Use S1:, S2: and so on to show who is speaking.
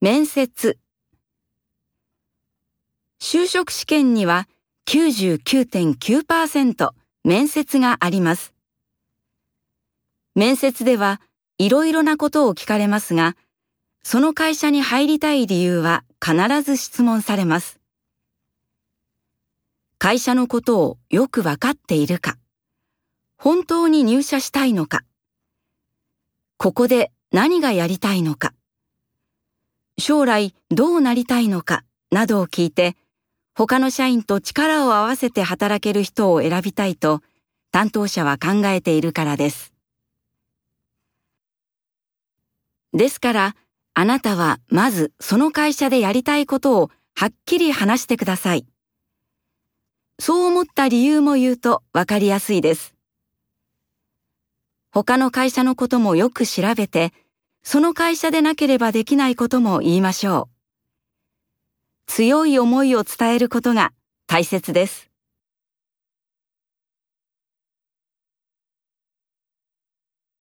S1: 面接就職試験には99.9%面接があります。面接ではいろいろなことを聞かれますが、その会社に入りたい理由は必ず質問されます。会社のことをよくわかっているか、本当に入社したいのか、ここで何がやりたいのか、将来どうなりたいのかなどを聞いて、他の社員と力を合わせて働ける人を選びたいと担当者は考えているからです。ですから、あなたはまずその会社でやりたいことをはっきり話してください。そう思った理由も言うとわかりやすいです。他の会社のこともよく調べて、その会社でなければできないことも言いましょう。強い思いを伝えることが大切です。